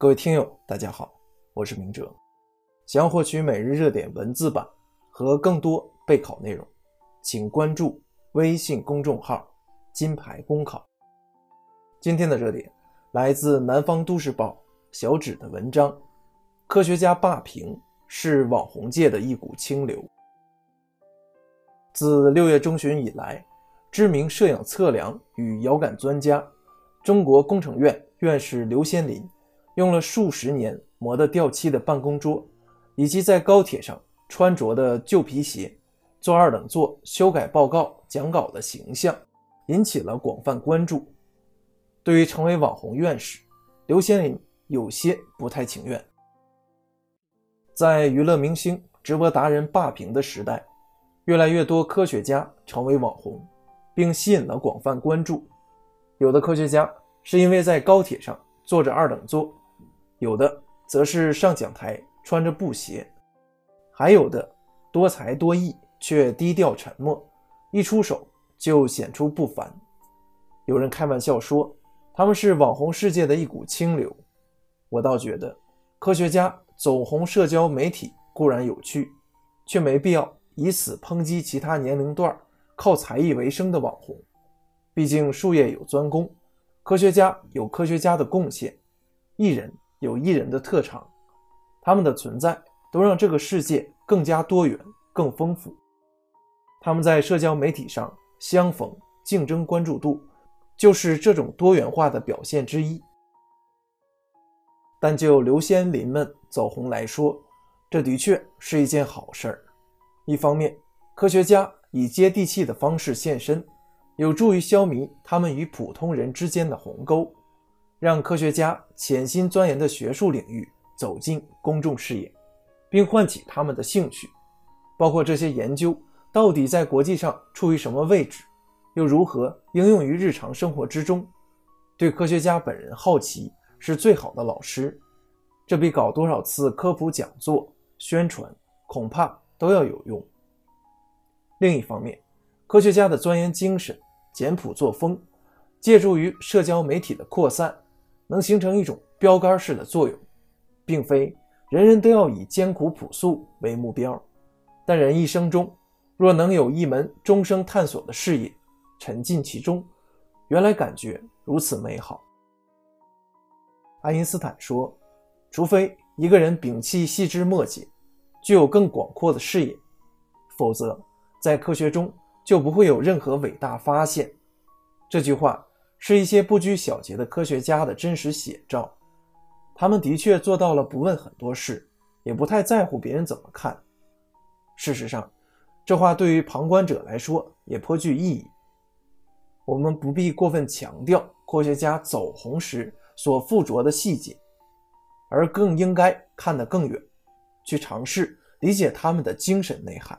各位听友，大家好，我是明哲。想要获取每日热点文字版和更多备考内容，请关注微信公众号“金牌公考”。今天的热点来自南方都市报小指的文章：科学家霸屏是网红界的一股清流。自六月中旬以来，知名摄影测量与遥感专家、中国工程院院士刘先林。用了数十年磨得掉漆的办公桌，以及在高铁上穿着的旧皮鞋，坐二等座修改报告讲稿的形象，引起了广泛关注。对于成为网红院士，刘先林有些不太情愿。在娱乐明星、直播达人霸屏的时代，越来越多科学家成为网红，并吸引了广泛关注。有的科学家是因为在高铁上坐着二等座。有的则是上讲台穿着布鞋，还有的多才多艺却低调沉默，一出手就显出不凡。有人开玩笑说他们是网红世界的一股清流，我倒觉得科学家走红社交媒体固然有趣，却没必要以此抨击其他年龄段靠才艺为生的网红。毕竟术业有专攻，科学家有科学家的贡献，艺人。有艺人的特长，他们的存在都让这个世界更加多元、更丰富。他们在社交媒体上相逢、竞争关注度，就是这种多元化的表现之一。但就刘先林们走红来说，这的确是一件好事儿。一方面，科学家以接地气的方式现身，有助于消弭他们与普通人之间的鸿沟。让科学家潜心钻研的学术领域走进公众视野，并唤起他们的兴趣，包括这些研究到底在国际上处于什么位置，又如何应用于日常生活之中。对科学家本人好奇是最好的老师，这比搞多少次科普讲座、宣传恐怕都要有用。另一方面，科学家的钻研精神、简朴作风，借助于社交媒体的扩散。能形成一种标杆式的作用，并非人人都要以艰苦朴素为目标，但人一生中若能有一门终生探索的事业，沉浸其中，原来感觉如此美好。爱因斯坦说：“除非一个人摒弃细枝末节，具有更广阔的视野，否则在科学中就不会有任何伟大发现。”这句话。是一些不拘小节的科学家的真实写照，他们的确做到了不问很多事，也不太在乎别人怎么看。事实上，这话对于旁观者来说也颇具意义。我们不必过分强调科学家走红时所附着的细节，而更应该看得更远，去尝试理解他们的精神内涵。